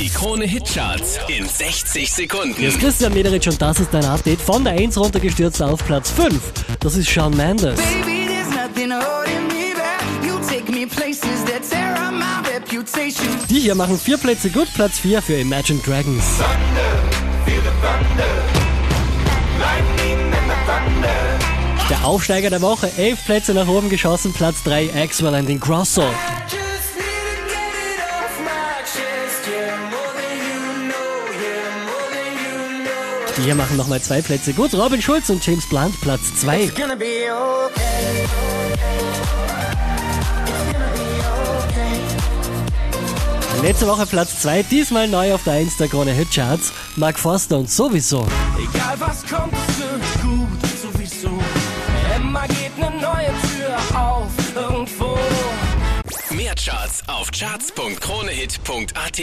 Die Krone Hitcharts in 60 Sekunden. Hier ist Christian Mederich und das ist dein Update von der 1 runtergestürzt auf Platz 5. Das ist Shawn Mendes. Baby, there's nothing holding me back. You take me places that tear up my reputation. Die hier machen vier Plätze gut, Platz 4 für Imagine Dragons. Der Aufsteiger der Woche, elf Plätze nach oben geschossen, Platz 3 Axwell and Ingrosso. Just Die hier machen nochmal zwei Plätze gut, Robin Schulz und James Blunt, Platz 2. It's gonna be okay. It's gonna be okay. Letzte Woche Platz 2, diesmal neu auf der 1 der Krone Hitcharts, Mark Forster und sowieso. Egal was kommt, wird gut, sowieso. Immer geht eine neue Tür auf, irgendwo. Mehr Charts auf charts.kronehit.at.